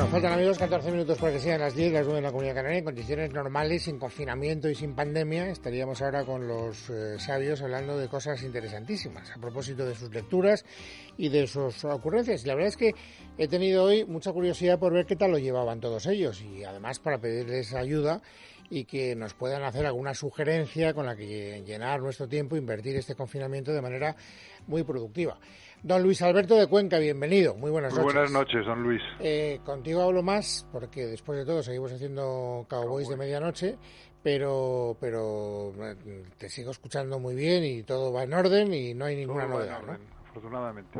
Bueno, faltan amigos 14 minutos para que sean las 10, las 9 en la Comunidad Canaria. En condiciones normales, sin confinamiento y sin pandemia, estaríamos ahora con los eh, sabios hablando de cosas interesantísimas a propósito de sus lecturas y de sus ocurrencias. Y la verdad es que he tenido hoy mucha curiosidad por ver qué tal lo llevaban todos ellos y además para pedirles ayuda y que nos puedan hacer alguna sugerencia con la que llenar nuestro tiempo, invertir este confinamiento de manera muy productiva. Don Luis Alberto de Cuenca, bienvenido. Muy buenas noches. buenas noches, don Luis. Eh, contigo hablo más porque después de todo seguimos haciendo Cowboys de medianoche, pero pero eh, te sigo escuchando muy bien y todo va en orden y no hay ninguna novedad. Afortunadamente.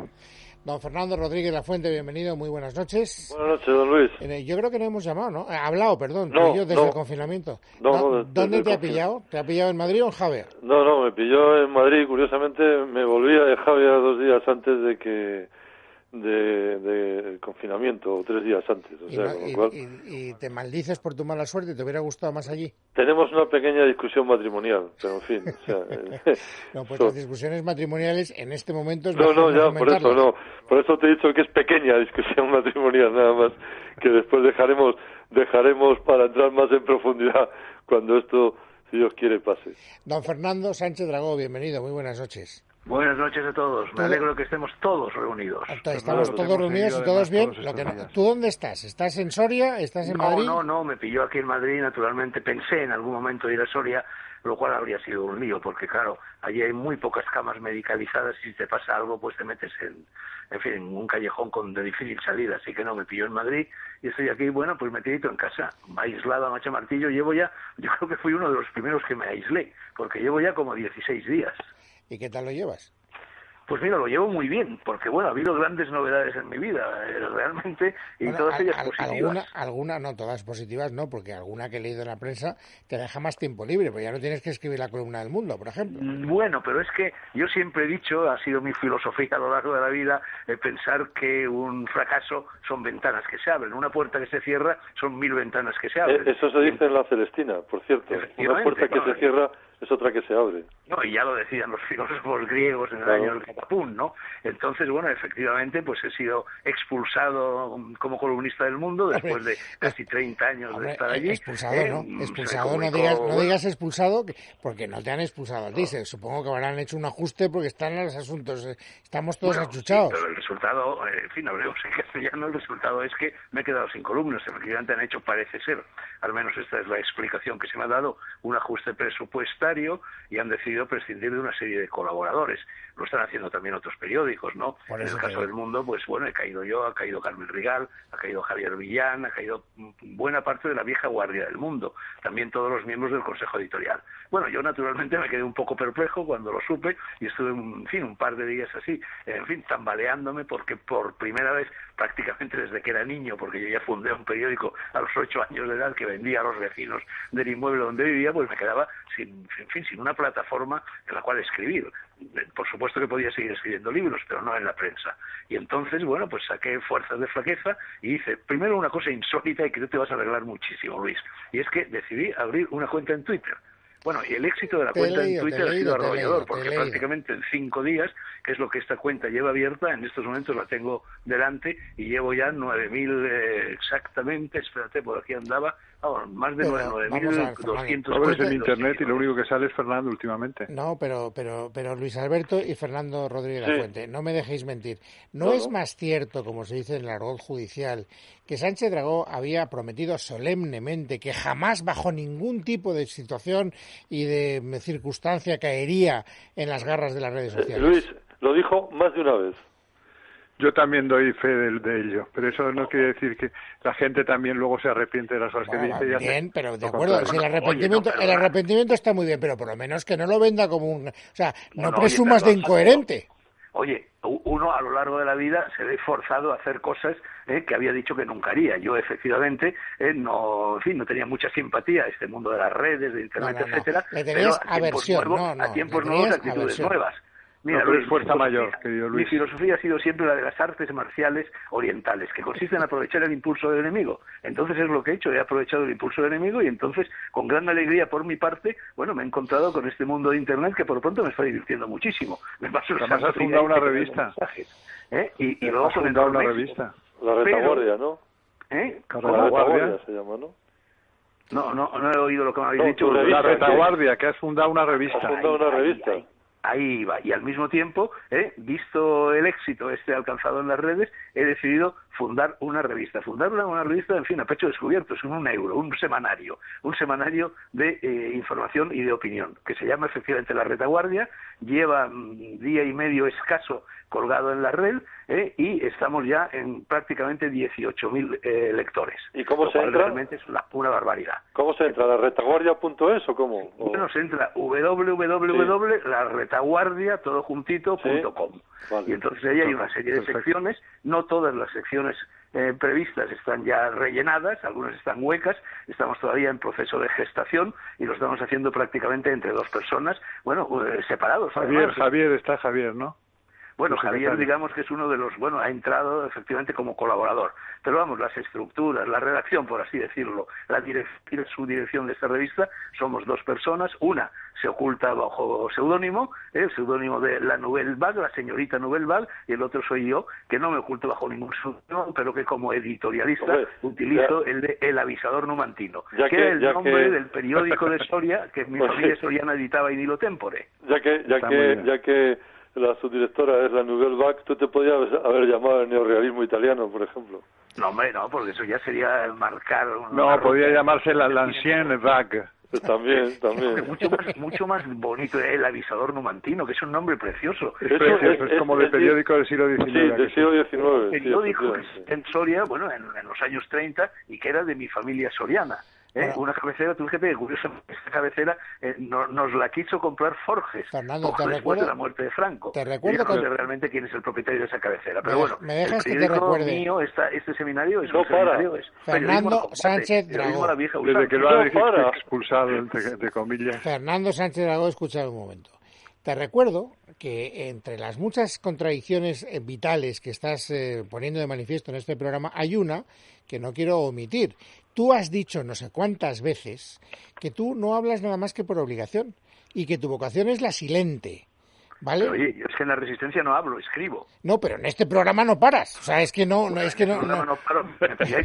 Don Fernando Rodríguez La Fuente, bienvenido, muy buenas noches. Buenas noches, don Luis. Eh, yo creo que no hemos llamado, ¿no? Ha hablado, perdón, no, yo desde el confinamiento. No, ¿Dónde te ha pillado? ¿Te ha pillado en Madrid o en Javier? No, no, me pilló en Madrid. Curiosamente, me volvía de Javier dos días antes de que de, de confinamiento, tres días antes. O sea, y, te maldices por tu mala suerte? ¿Te hubiera gustado más allí? Tenemos una pequeña discusión matrimonial, pero en fin. O sea, no, pues las discusiones matrimoniales en este momento... Es no, no, ya, por eso no. Por eso te he dicho que es pequeña discusión matrimonial, nada más, que después dejaremos, dejaremos para entrar más en profundidad cuando esto, si Dios quiere, pase. Don Fernando Sánchez Dragó, bienvenido, muy buenas noches. Buenas noches a todos. Me alegro que estemos todos reunidos. Estamos todos reunidos y todos bien. ¿Tú dónde estás? ¿Estás en Soria? ¿Estás en Madrid? No, no, me pilló aquí en Madrid. Naturalmente pensé en algún momento ir a Soria, lo cual habría sido un lío, porque claro, allí hay muy pocas camas medicalizadas y si te pasa algo, pues te metes en, en fin, en un callejón con de difícil salida. Así que no, me pilló en Madrid y estoy aquí, bueno, pues metidito en casa, aislado a Macha Martillo. Llevo ya, yo creo que fui uno de los primeros que me aislé, porque llevo ya como 16 días. ¿Y qué tal lo llevas? Pues mira, lo llevo muy bien, porque bueno, ha habido grandes novedades en mi vida, eh, realmente, y todas ellas positivas. Alguna, alguna, no, todas positivas no, porque alguna que he leído en la prensa te deja más tiempo libre, pues ya no tienes que escribir la columna del mundo, por ejemplo. Mm, bueno, pero es que yo siempre he dicho, ha sido mi filosofía a lo largo de la vida, eh, pensar que un fracaso son ventanas que se abren, una puerta que se cierra son mil ventanas que se abren. Eh, eso se dice en la Celestina, por cierto, una puerta que se cierra es otra que se abre. No, y ya lo decían los filósofos griegos en el año del catapún, ¿no? Entonces, bueno, efectivamente, pues he sido expulsado como columnista del mundo después de casi 30 años de estar allí. Expulsado, ¿no? Eh, expulsado, no digas, no digas expulsado, porque no te han expulsado a ti. Supongo que habrán hecho un ajuste porque están en los asuntos. Eh, estamos todos achuchados. pero el resultado, eh, en fin, hablemos en castellano, el resultado es que me he quedado sin columnas. Efectivamente han hecho, parece ser, al menos esta es la explicación que se me ha dado, un ajuste presupuestario y han decidido prescindir de una serie de colaboradores. Lo están haciendo también otros periódicos, ¿no? En el caso del mundo, pues bueno, he caído yo, ha caído Carmen Rigal, ha caído Javier Villán, ha caído buena parte de la vieja guardia del mundo, también todos los miembros del Consejo Editorial. Bueno, yo naturalmente me quedé un poco perplejo cuando lo supe y estuve, en fin, un par de días así, en fin, tambaleándome porque por primera vez, prácticamente desde que era niño, porque yo ya fundé un periódico a los ocho años de edad que vendía a los vecinos del inmueble donde vivía, pues me quedaba sin, en fin, sin una plataforma en la cual escribir. Por supuesto que podía seguir escribiendo libros, pero no en la prensa. Y entonces, bueno, pues saqué fuerzas de flaqueza y hice primero una cosa insólita y que te vas a arreglar muchísimo, Luis. Y es que decidí abrir una cuenta en Twitter. Bueno, y el éxito de la cuenta en Twitter ha sido arrollador, porque prácticamente en cinco días, que es lo que esta cuenta lleva abierta, en estos momentos la tengo delante y llevo ya 9.000 eh, exactamente, espérate, por aquí andaba, más de 9.200 Abres en internet y lo único que sale es Fernando últimamente. No, pero, pero, pero Luis Alberto y Fernando Rodríguez la Fuente, no me dejéis mentir. ¿No, es más cierto, como se dice en el argot judicial, que Sánchez Dragó había prometido solemnemente que jamás bajo ningún tipo de situación y de circunstancia caería en las garras de las redes sociales? Luis, lo dijo más de una vez. Yo también doy fe de, ello, pero eso no quiere decir que la gente también luego se arrepiente de las cosas que dice. bien, pero de acuerdo, si el arrepentimiento, el arrepentimiento está muy bien, pero por lo menos que no lo venda como un... O sea, no, presumas de incoherente. Oye, uno a lo largo de la vida se ve forzado a hacer cosas eh, que había dicho que nunca haría. Yo efectivamente eh, no, en fin, no tenía mucha simpatía a este mundo de las redes, de internet, etcétera. Le tenías aversión, a tiempos nuevos, actitudes nuevas Mira, No, pero Luis, es fuerza mi mayor, filosofía- Mi ha sido siempre la de las artes marciales orientales, que consiste en aprovechar el impulso del enemigo. Entonces es lo que he hecho, he aprovechado el impulso del enemigo y entonces, con gran alegría por mi parte, bueno, me he encontrado con este mundo de Internet que por lo pronto me está divirtiendo muchísimo. Me paso Además has fundado una revista. ¿eh? Y, y luego Has fundado una revista. La retaguardia, ¿no? ¿eh? La Retaguardia. se llama, ¿no? No, no, no he oído lo que me habéis No, dicho. La retaguardia, que has fundado una Has revista. fundado una revista. Ahí va. Y al mismo tiempo, ¿eh? visto el éxito este alcanzado en las redes, he decidido fundar una revista. Fundar una, una revista, en fin, a pecho descubierto, es un euro, un semanario, un semanario de eh, información y de opinión, que se llama efectivamente La Retaguardia, lleva mm, día y medio escaso colgado en la red ¿eh? y estamos ya en prácticamente 18.000 eh, lectores. ¿Y cómo Lo se cual entra? Realmente es una, una barbaridad. ¿Cómo se entra? ¿La retaguardia.es o cómo? O- Bueno, se entra todo juntito, Sí. com. Vale. Y entonces ahí hay una serie de Perfecto. secciones, no todas las secciones eh, previstas están ya rellenadas, algunas están huecas, estamos todavía en proceso de gestación y lo estamos haciendo prácticamente entre dos personas, bueno, eh, separados. Javier, además. Javier, está Javier, ¿no? Bueno, Javier, digamos que es uno de los, bueno, ha entrado efectivamente como colaborador. Pero vamos, las estructuras, la redacción, por así decirlo, la direc- su dirección de esta revista, somos dos personas. Una se oculta bajo seudónimo, ¿eh? el seudónimo de la Nouvelle Vague, la señorita Nouvelle Vague, y el otro soy yo, que no me oculto bajo ningún seudónimo, pero que como editorialista Hombre, utilizo ya- el de El Avisador Numantino, que, que- era el nombre que- del periódico de Soria que mi Pues familia sí. soriana editaba in illo tempore. Ya que, ya Está que, ya que la subdirectora es la Nouvelle Vague, tú te podías haber llamado el neorrealismo italiano, por ejemplo. No, hombre, no, porque eso ya sería marcar... No, ruta. llamarse la Lancienne Vague. Pues también, también. mucho más mucho más bonito el avisador numantino que es un nombre precioso Es Eso precioso, es- es, como es- de periódico del siglo XIX. Sí, ¿a que del siglo XIX. periódico que en Soria bueno en, en los años 30 y que era de mi familia soriana ¿eh? Bueno. una cabecera tú fíjate que curiosamente esta cabecera eh, no- nos la quiso comprar Forges Fernando, poco te después recuerdo- de la muerte de Franco te recuerdo no que- sé realmente quién es el propietario de esa cabecera pero Me- bueno me dejas el que te recuerde. mío esta, este seminario es No un para. seminario es Fernando Sánchez Dragó. a la vieja Desde que lo ha expulsado, entre, entre comillas. Fernando Sánchez Dragó, escucha un momento. Te recuerdo que entre las muchas contradicciones eh, vitales que estás eh, poniendo de manifiesto en este programa, hay una que no quiero omitir. Tú has dicho no sé cuántas veces que tú no hablas nada más que por obligación y que tu vocación es la silente. ¿Vale? Pero, oye yo es que en la resistencia no hablo escribo No, pero en este programa no paras. O sea, es que no, no es que no. Programa no. no paro.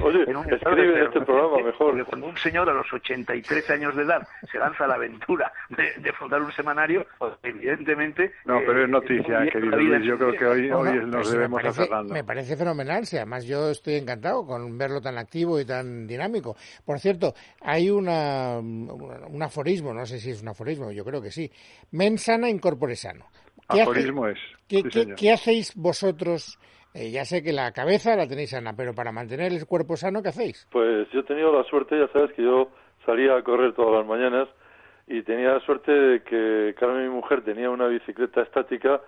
Oye, en un escribe en este programa mejor. porque Cuando un señor a los 83 años de edad se lanza a la aventura de, de fundar un semanario, pues, evidentemente. No, eh, pero es noticia, bien querido Luis. Yo creo que hoy, hoy nos pues debemos a parece, Fernando. Me parece fenomenal, si además yo estoy encantado con verlo tan activo y tan dinámico. Por cierto, hay una, un aforismo, no sé si es un aforismo, yo creo que sí. Men sana in corpore sano. ¿Qué, hace- Aforismo es. qué- sí, qué- señor. qué hacéis vosotros? Eh, ya sé que la cabeza la tenéis sana, pero para mantener el cuerpo sano, ¿qué hacéis? Pues yo he tenido la suerte, ya sabes, que yo salía a correr todas las mañanas y tenía la suerte de que Carmen, mi mujer, tenía una bicicleta estática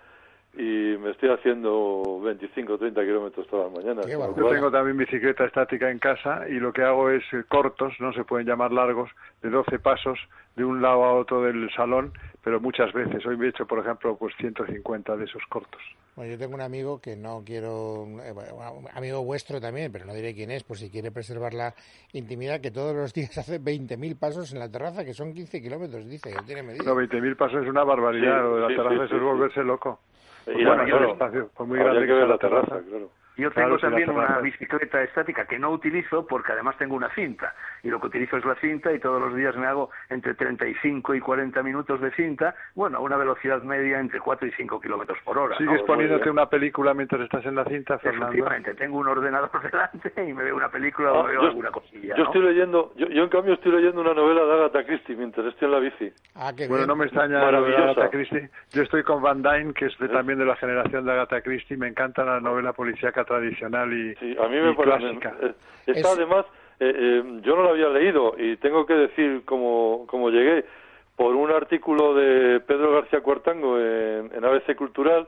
y me estoy haciendo 25 o 30 kilómetros todas las mañanas. Yo cual- tengo también bicicleta estática en casa y lo que hago es eh, cortos, no se pueden llamar largos, de 12 pasos de un lado a otro del salón, pero muchas veces. Hoy me he hecho, por ejemplo, pues 150 de esos cortos. Bueno, yo tengo un amigo que no quiero, eh, bueno, amigo vuestro también, pero no diré quién es, por si quiere preservar la intimidad, que todos los días hace 20.000 pasos en la terraza, que son 15 kilómetros, dice, que tiene medida. No, 20.000 pasos es una barbaridad. Sí, lo de la sí, terraza sí, es sí. volverse loco. Y Pues ya, bueno, claro, el espacio fue muy habría grande que ver la terraza, claro. Yo Claro, tengo la también una bicicleta estática que no utilizo porque además tengo una cinta y lo que utilizo es la cinta y todos los días me hago entre 35 y 40 minutos de cinta, bueno, a una velocidad media entre 4 y 5 kilómetros por hora. ¿no? ¿Sigues muy poniéndote una película mientras estás en la cinta, Fernando? Efectivamente, tengo un ordenador delante y me veo una película o Ah, veo yo, alguna cosilla. yo ¿no? estoy leyendo, yo, yo en cambio estoy leyendo una novela de Agatha Christie mientras estoy en la bici. Ah, qué Bueno, bien. no me extraña Maravillosa. Agatha Christie. Yo estoy con Van Dyne, que es de- también de la generación de Agatha Christie. Me encanta la novela policíaca tradicional y, Sí, a mí me y parece. clásica. eh, Esta Es- además, eh, eh, yo no la había leído y tengo que decir cómo, cómo llegué por un artículo de Pedro García Cuartango en, en ABC Cultural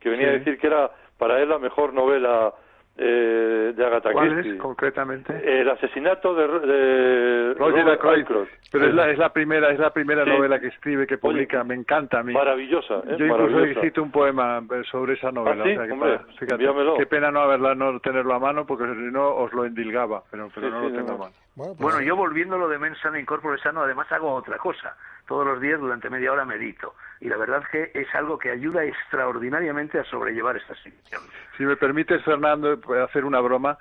que venía Sí. a decir que era para él la mejor novela eh, de Agatha ¿Cuál Christie. es concretamente? El asesinato de, de Roger Robert. Pero es la, es la primera, es la primera Sí. novela que escribe, que publica, Oye, me encanta a mí. Maravillosa, ¿eh? Yo incluso escrito un poema eh, sobre esa novela. ¿Ah, sí? o sea que Hombre, para- fíjate, envíamelo. qué pena no haberla, no tenerlo a mano, porque si no os lo endilgaba, pero, pero Sí, no sí, lo tengo no. a mano. Bueno, pues, Bueno, yo volviéndolo de mensana incorpore sano, además hago otra cosa. Todos los días durante media hora medito. Y la verdad que es algo que ayuda extraordinariamente a sobrellevar esta situación. Si me permites, Fernando, puedo hacer una broma.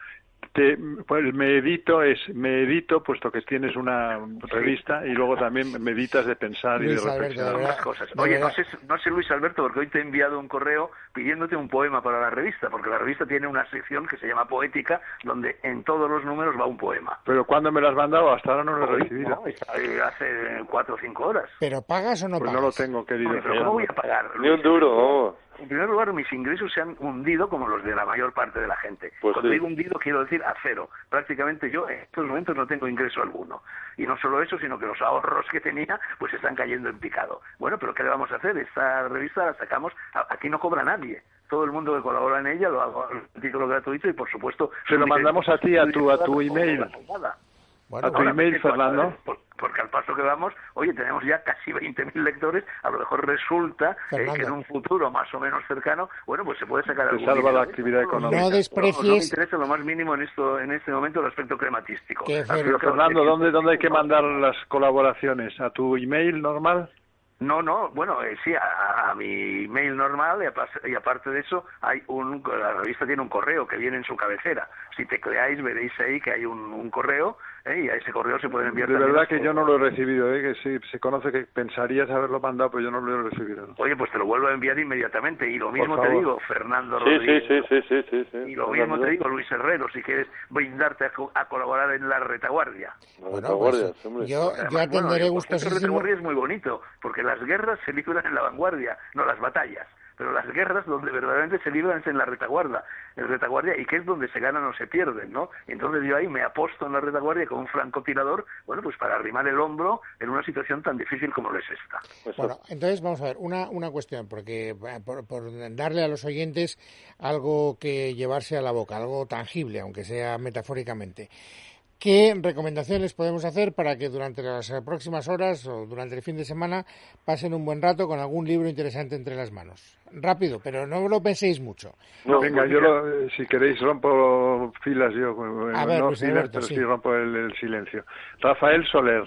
Te, pues me edito es me edito puesto que tienes una revista y luego también meditas de pensar y de Alberto, reflexionar. de verdad. Ambas cosas. Oye, no sé, no sé, Luis Alberto, porque hoy te he enviado un correo pidiéndote un poema para la revista, porque la revista tiene una sección que se llama Poética, donde en todos los números va un poema. Pero ¿cuándo me lo has mandado? Hasta ahora no lo he recibido. no, ahí hace cuatro o cinco horas. ¿Pero pagas o no Pues pagas? no lo tengo, querido. Pero ¿cómo voy a pagar? Ni un duro. En primer lugar, mis ingresos se han hundido como los de la mayor parte de la gente. Pues Cuando sí. digo hundido, quiero decir a cero. Prácticamente yo en estos momentos no tengo ingreso alguno. Y no solo eso, sino que los ahorros que tenía pues están cayendo en picado. Bueno, pero ¿qué le vamos a hacer? Esta revista la sacamos, aquí no cobra nadie. Todo el mundo que colabora en ella lo hago a título gratuito y, por supuesto... Se lo mandamos a ti, a tu- a tu email. Bueno, A tu email. Fernando. Por- Porque al paso que vamos, oye, tenemos ya casi 20.000 lectores, a lo mejor resulta eh, que en un futuro más o menos cercano, bueno, pues se puede sacar algún salva dinero la de actividad económica. No No, desprecies- no me interesa lo más mínimo en esto en este momento el aspecto crematístico. Fer- Fernando, ¿dónde, ¿dónde hay que mandar las colaboraciones? ¿A tu email normal? No, no, bueno, eh, sí, a, a mi mail normal y, apas- y aparte de eso, hay un, la revista tiene un correo que viene en su cabecera. Si tecleáis, veréis ahí que hay un, un correo ¿eh? y a ese correo se pueden enviar De verdad las que yo no lo he recibido, ¿eh? que sí, se conoce que pensarías haberlo mandado, pero yo no lo he recibido. Oye, pues te lo vuelvo a enviar inmediatamente. Y lo mismo te digo, Fernando Sí, sí, Rodríguez. sí, sí, sí, sí, sí. Y lo mismo te digo, Luis Herrero, si quieres brindarte a, co- a colaborar en la retaguardia. Bueno, pues, hombre. yo, Además, bueno, atenderé de gustosísimo. retaguardia es muy bonito, porque las guerras se libran en la vanguardia, no las batallas. Pero las guerras donde verdaderamente se libran es en la retaguardia, en retaguardia, y que es donde se ganan o se pierden, ¿no? Entonces yo ahí me aposto en la retaguardia con un francotirador, bueno, pues para arrimar el hombro en una situación tan difícil como lo es esta. Eso. Bueno, entonces vamos a ver, una, una cuestión, porque eh, por, por darle a los oyentes algo que llevarse a la boca, algo tangible, aunque sea metafóricamente. ¿Qué recomendaciones podemos hacer para que durante las eh, próximas horas o durante el fin de semana pasen un buen rato con algún libro interesante entre las manos? Rápido, pero no lo penséis mucho. No, Venga, pues yo lo- si queréis rompo filas yo, A ver, no Luis filas, Alberto, pero sí. sí rompo el, el silencio. Rafael Soler,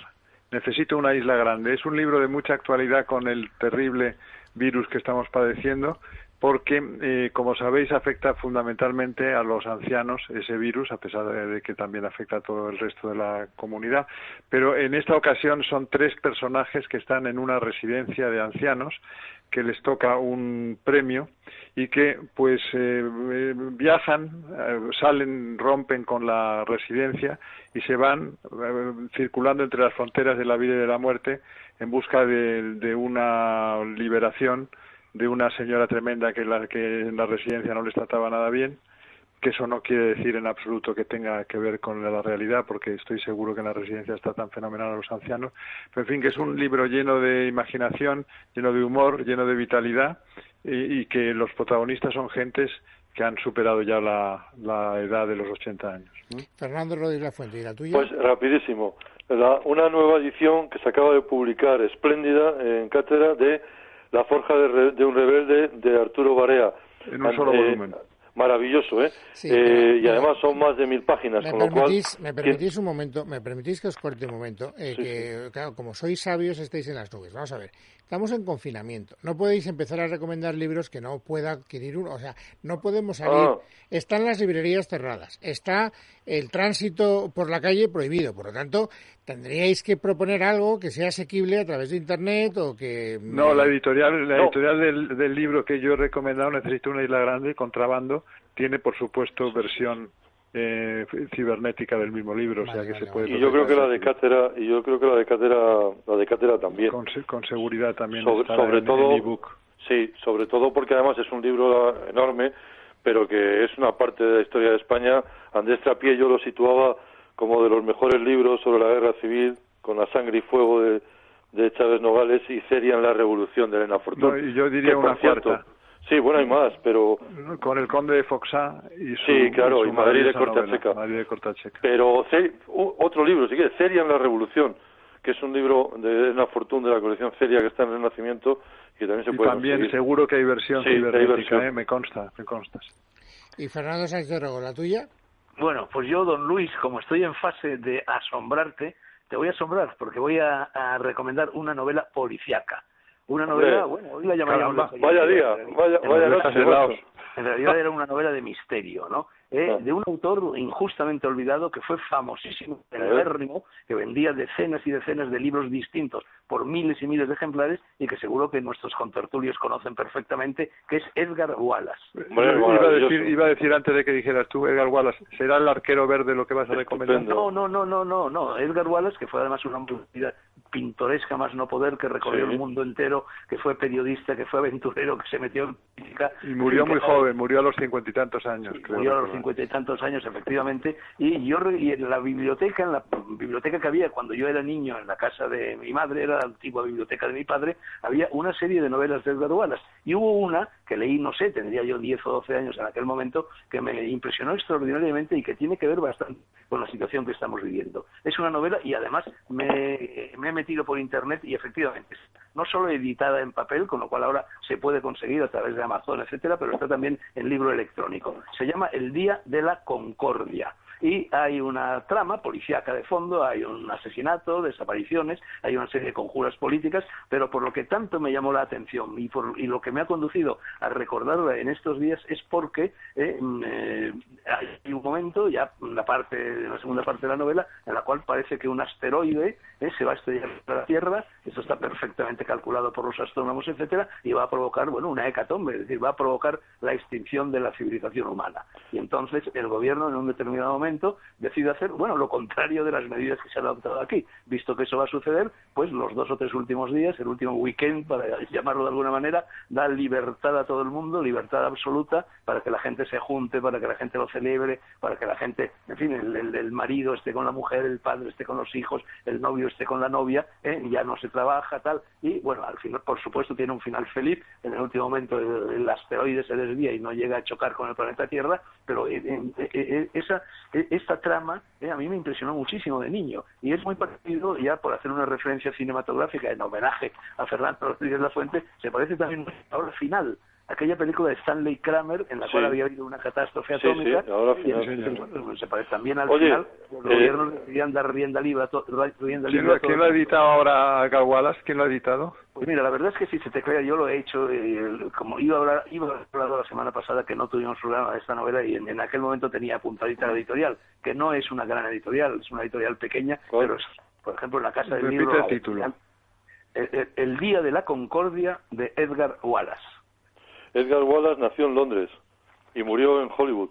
Necesito una isla grande. Es un libro de mucha actualidad con el terrible virus que estamos padeciendo porque, eh, como sabéis, afecta fundamentalmente a los ancianos ese virus, a pesar de, que también afecta a todo el resto de la comunidad. Pero en esta ocasión son tres personajes que están en una residencia de ancianos que les toca un premio y que pues eh, viajan, eh, salen, rompen con la residencia y se van eh, circulando entre las fronteras de la vida y de la muerte en busca de una liberación de una señora tremenda que, la, que en la residencia no les trataba nada bien, que eso no quiere decir en absoluto que tenga que ver con la realidad, porque estoy seguro que en la residencia está tan fenomenal a los ancianos, pero en fin, que es un libro lleno de imaginación, lleno de humor, lleno de vitalidad, y, y que los protagonistas son gentes que han superado ya la, la edad de los 80 años. Fernando Rodríguez La Fuente, ¿y la tuya? Pues rapidísimo. La, una nueva edición que se acaba de publicar, espléndida, en cátedra de La Forja de, Re, de un Rebelde de Arturo Barea. En un solo eh, volumen. Maravilloso, ¿eh? Sí, eh pero, y además son más de mil páginas, me con lo cual... me permitís un momento, me permitís que os corte un momento, eh, Sí, que claro, como sois sabios estáis en las nubes. Vamos a ver, estamos en confinamiento. No podéis empezar a recomendar libros que no pueda adquirir uno. O sea, no podemos salir. Ah. Están las librerías cerradas. Está el tránsito por la calle prohibido. Por lo tanto, tendríais que proponer algo que sea asequible a través de internet o que. No, la editorial, la No. editorial del, del libro que yo he recomendado, Necesito una isla grande, Contrabando, tiene por supuesto versión eh, cibernética del mismo libro, Vale, o sea que vale, se puede. Y yo creo que la de cátedra, y yo creo que la de cátedra, la de cátedra también. con, con seguridad también sobre, sobre en- todo en ebook. sí sobre todo porque además es un libro enorme pero que es una parte de la historia de España Andrés Trapié yo lo situaba como de los mejores libros sobre la guerra civil con la sangre y fuego de, de Chávez Nogales y Ceria en la revolución de Elena Fortún No, y yo diría que, una cierto, cuarta. Sí, bueno, hay más, pero... Con el conde de Foxá y su... Sí, claro, su y Madrid de novela, Madrid de Cortacheca. Pero otro libro, si quieres, Ceria en la Revolución, que es un libro de Edna Fortún de la colección Ceria que está en Renacimiento y que también se Y puede también conseguir. seguro que hay versión Sí, hay versión. ¿eh? me consta, me consta. Y Fernando Sánchez Dorrego, ¿la tuya? Bueno, pues yo, don Luis, como estoy en fase de asombrarte, te voy a asombrar porque voy a, a recomendar una novela policiaca. Una novela, Hombre, bueno, hoy la llamaríamos... caramba, Vaya día, vaya, vaya noche. En realidad era una novela de misterio, ¿no? Eh, de un autor injustamente olvidado que fue famosísimo, celebérrimo, que vendía decenas y decenas de libros distintos por miles y miles de ejemplares y que seguro que nuestros contertulios conocen perfectamente, que es Edgar Wallace. Iba, a decir, iba a decir antes de que dijeras tú, Edgar Wallace, ¿será el arquero verde lo que vas a recomendar? No, no, no, no, no, no. Edgar Wallace, que fue además una pintoresca más no poder, que recorrió Sí. el mundo entero, que fue periodista, que fue aventurero, que se metió en política. Y murió que- muy joven, murió a los cincuenta y tantos años, Sí, creo. murió a los recordar. Cincuenta y tantos años, efectivamente, y yo y en la biblioteca, en la biblioteca que había cuando yo era niño en la casa de mi madre, era la antigua biblioteca de mi padre, había una serie de novelas de Edgar Wallace, y hubo una que leí, no sé, tendría yo 10 o 12 años en aquel momento, que me impresionó extraordinariamente y que tiene que ver bastante con la situación que estamos viviendo. Es una novela y además me he metido por internet y efectivamente no solo editada en papel, con lo cual ahora se puede conseguir a través de Amazon, etcétera, pero está también en libro electrónico. Se llama El Día de la Concordia. Y hay una trama policíaca de fondo, hay un asesinato, desapariciones, hay una serie de conjuras políticas, pero por lo que tanto me llamó la atención y, por, y lo que me ha conducido a recordarla en estos días es porque eh, mm, eh, hay un momento, ya en la parte, en la segunda parte de la novela, en la cual parece que un asteroide eh, se va a estrellar contra la Tierra, esto está perfectamente calculado por los astrónomos, etcétera, y va a provocar, bueno, una hecatombe, es decir, va a provocar la extinción de la civilización humana. Y entonces el gobierno en un determinado momento decide hacer, bueno, lo contrario de las medidas que se han adoptado aquí. Visto que eso va a suceder, pues los dos o tres últimos días, el último weekend, para llamarlo de alguna manera, da libertad a todo el mundo, libertad absoluta, para que la gente se junte, para que la gente lo celebre, para que la gente, en fin, el, el- marido esté con la mujer, el padre esté con los hijos, el novio esté con la novia, ¿eh? ya no se trabaja, tal, y bueno, al final, por supuesto, tiene un final feliz, en el último momento el, asteroide se desvía y no llega a chocar con el planeta Tierra, pero eh, eh, eh, esa, esta trama eh, a mí me impresionó muchísimo de niño, y es muy parecido, ya por hacer una referencia cinematográfica en homenaje a Fernando Rodríguez La Fuente, se parece también ahora final, aquella película de Stanley Kramer en la Sí. cual había habido una catástrofe Sí, sí, atómica ahora y entonces, se parece también al Oye, final los eh, gobiernos decidían dar rienda libre a, to- rienda ¿Quién, libre a todo quién lo ha editado ahora Edgar Wallace? ¿Quién lo ha editado? Pues mira, la verdad es que si se te crea, yo lo he hecho, eh, como iba a hablar, iba a hablar la semana pasada que no tuvimos programa de esta novela y en, en aquel momento tenía apuntadita la editorial, que no es una gran editorial, es una editorial pequeña, ¿Cuál? pero es, por ejemplo, en la Casa del Repite Libro... el título. El, el- el Día de la Concordia de Edgar Wallace. Edgar Wallace nació en Londres y murió en Hollywood.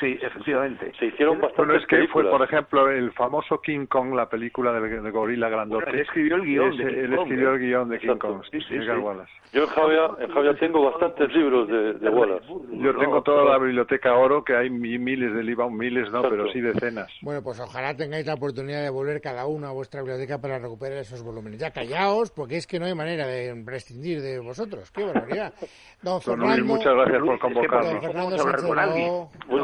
Sí, efectivamente. Se hicieron bastantes Bueno, es que fue, por ejemplo, el famoso King Kong, la película del, del gorila grandote. Bueno, él escribió el guion de King Él Kong, escribió ¿eh? el guion de King. Kong, Sí, sí, sí. Wallace. Yo en Javia, en Javia tengo bastantes libros de, de Wallace. Yo tengo toda la biblioteca oro, que hay mi- miles de libros, miles no, pero sí decenas. Bueno, pues ojalá tengáis la oportunidad de volver cada uno a vuestra biblioteca para recuperar esos volúmenes. Ya callaos, porque es que no hay manera de prescindir de vosotros. ¡Qué barbaridad! Don Don Luis, Fernando, muchas gracias por don convocarnos. Fernando Sánchez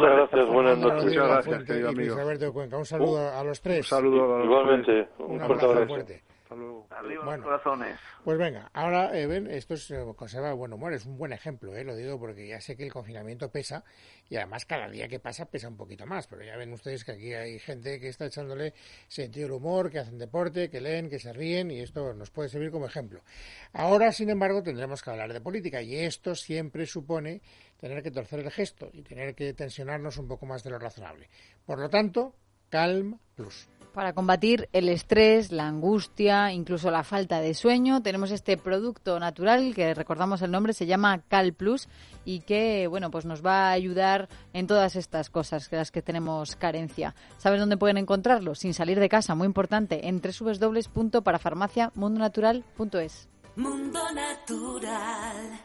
Muchas gracias, buenas noches. Muchas gracias, querido amigo. Cuenca. Un saludo a los tres. Un saludo a los Igualmente, tres. un Un fuerte abrazo abrazo. fuerte. Hasta luego. Arriba Bueno. los corazones. Pues venga, ahora, eh, ven, esto es, eh, conserva buen humor, es un buen ejemplo, eh, lo digo porque ya sé que el confinamiento pesa y además cada día que pasa pesa un poquito más, pero ya ven ustedes que aquí hay gente que está echándole sentido del humor, que hacen deporte, que leen, que se ríen y esto nos puede servir como ejemplo. Ahora, sin embargo, tendremos que hablar de política y esto siempre supone tener que torcer el gesto y tener que tensionarnos un poco más de lo razonable. Por lo tanto, calm plus. Para combatir el estrés, la angustia, incluso la falta de sueño, tenemos este producto natural que recordamos el nombre, se llama Cal Plus y que bueno, pues nos va a ayudar en todas estas cosas de las que tenemos carencia. ¿Sabes dónde pueden encontrarlo? Sin salir de casa, muy importante, en www.parafarmaciamundonatural.es. Mundo Natural.